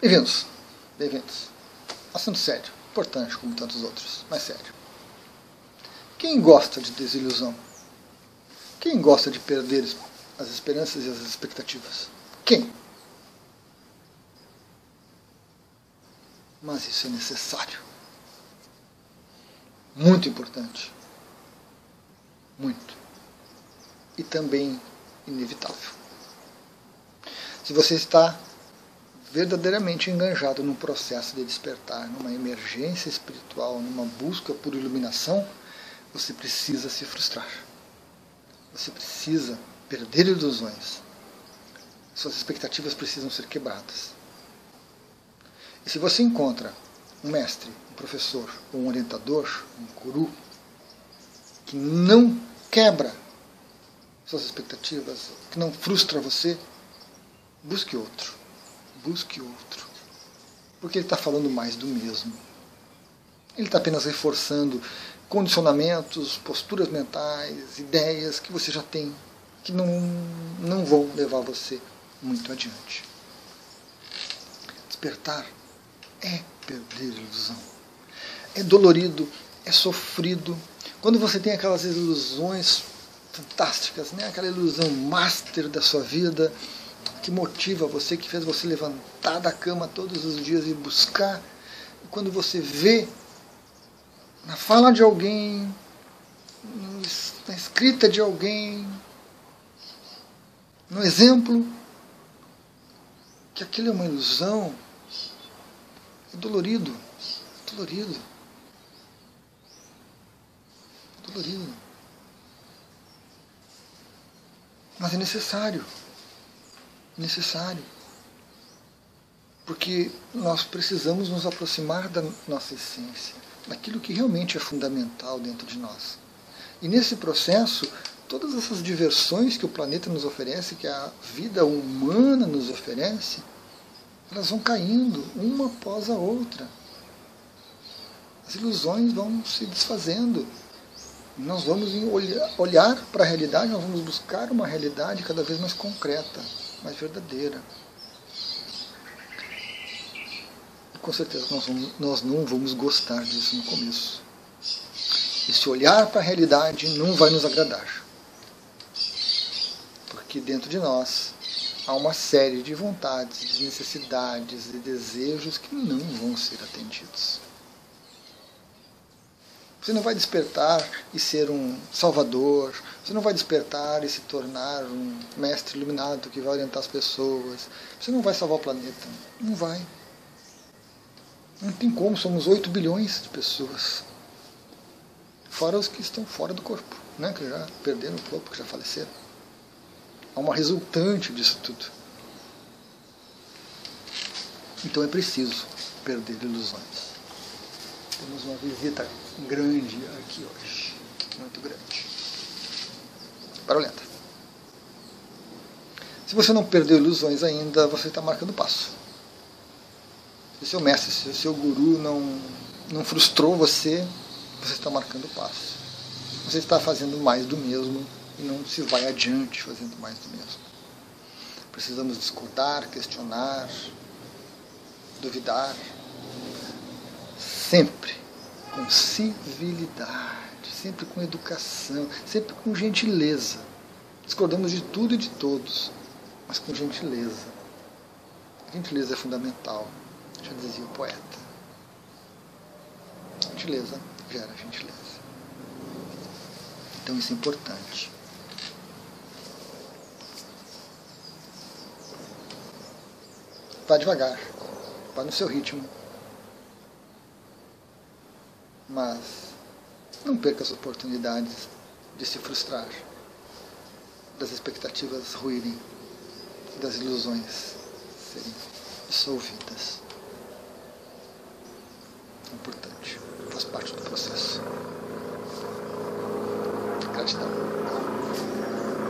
Bem-vindos, bem-vindos. Assunto sério, importante como tantos outros, mas sério. Quem gosta de desilusão? Quem gosta de perder as esperanças e as expectativas? Quem? Mas isso é necessário. Muito importante. Muito. E também inevitável. Se você está verdadeiramente enganjado num processo de despertar, numa emergência espiritual, numa busca por iluminação, você precisa se frustrar. Você precisa perder ilusões. Suas expectativas precisam ser quebradas. E se você encontra um mestre, um professor, um orientador, um guru, que não quebra suas expectativas, que não frustra você, busque outro. Busque outro. Porque ele está falando mais do mesmo. Ele está apenas reforçando condicionamentos, posturas mentais, ideias que você já tem, que não, não vão levar você muito adiante. Despertar é perder ilusão. É dolorido, é sofrido. Quando você tem aquelas ilusões fantásticas, né? aquela ilusão master da sua vida, que motiva você, que fez você levantar da cama todos os dias e buscar. E quando você vê na fala de alguém, na escrita de alguém, no exemplo, que aquilo é uma ilusão, é dolorido, é dolorido, é dolorido. Mas é necessário, necessário. Porque nós precisamos nos aproximar da nossa essência daquilo que realmente é fundamental dentro de nós. E nesse processo, todas essas diversões que o planeta nos oferece, que a vida humana nos oferece, elas vão caindo uma após a outra. As ilusões vão se desfazendo. Nós vamos olhar para a realidade, nós vamos buscar uma realidade cada vez mais concreta, mais verdadeira. com certeza nós, vamos, nós não vamos gostar disso no começo. Esse olhar para a realidade não vai nos agradar. Porque dentro de nós há uma série de vontades, de necessidades e desejos que não vão ser atendidos. Você não vai despertar e ser um salvador, você não vai despertar e se tornar um mestre iluminado que vai orientar as pessoas, você não vai salvar o planeta. Não vai. Não tem como, somos 8 bilhões de pessoas. Fora os que estão fora do corpo, né? que já perderam o corpo, que já faleceram. Há uma resultante disso tudo. Então é preciso perder ilusões. Temos uma visita grande aqui hoje. Muito grande. Barulhenta. Se você não perdeu ilusões ainda, você está marcando passo se o seu mestre, se o seu guru não, não frustrou você, você está marcando passo. Você está fazendo mais do mesmo e não se vai adiante fazendo mais do mesmo. Precisamos discordar, questionar, duvidar, sempre com civilidade, sempre com educação, sempre com gentileza. Discordamos de tudo e de todos, mas com gentileza. gentileza é fundamental já dizia o poeta. Gentileza gera gentileza. Então isso é importante. Vá devagar, vá no seu ritmo mas não perca as oportunidades de se frustrar, das expectativas ruírem, das ilusões serem dissolvidas. Importante, faz parte do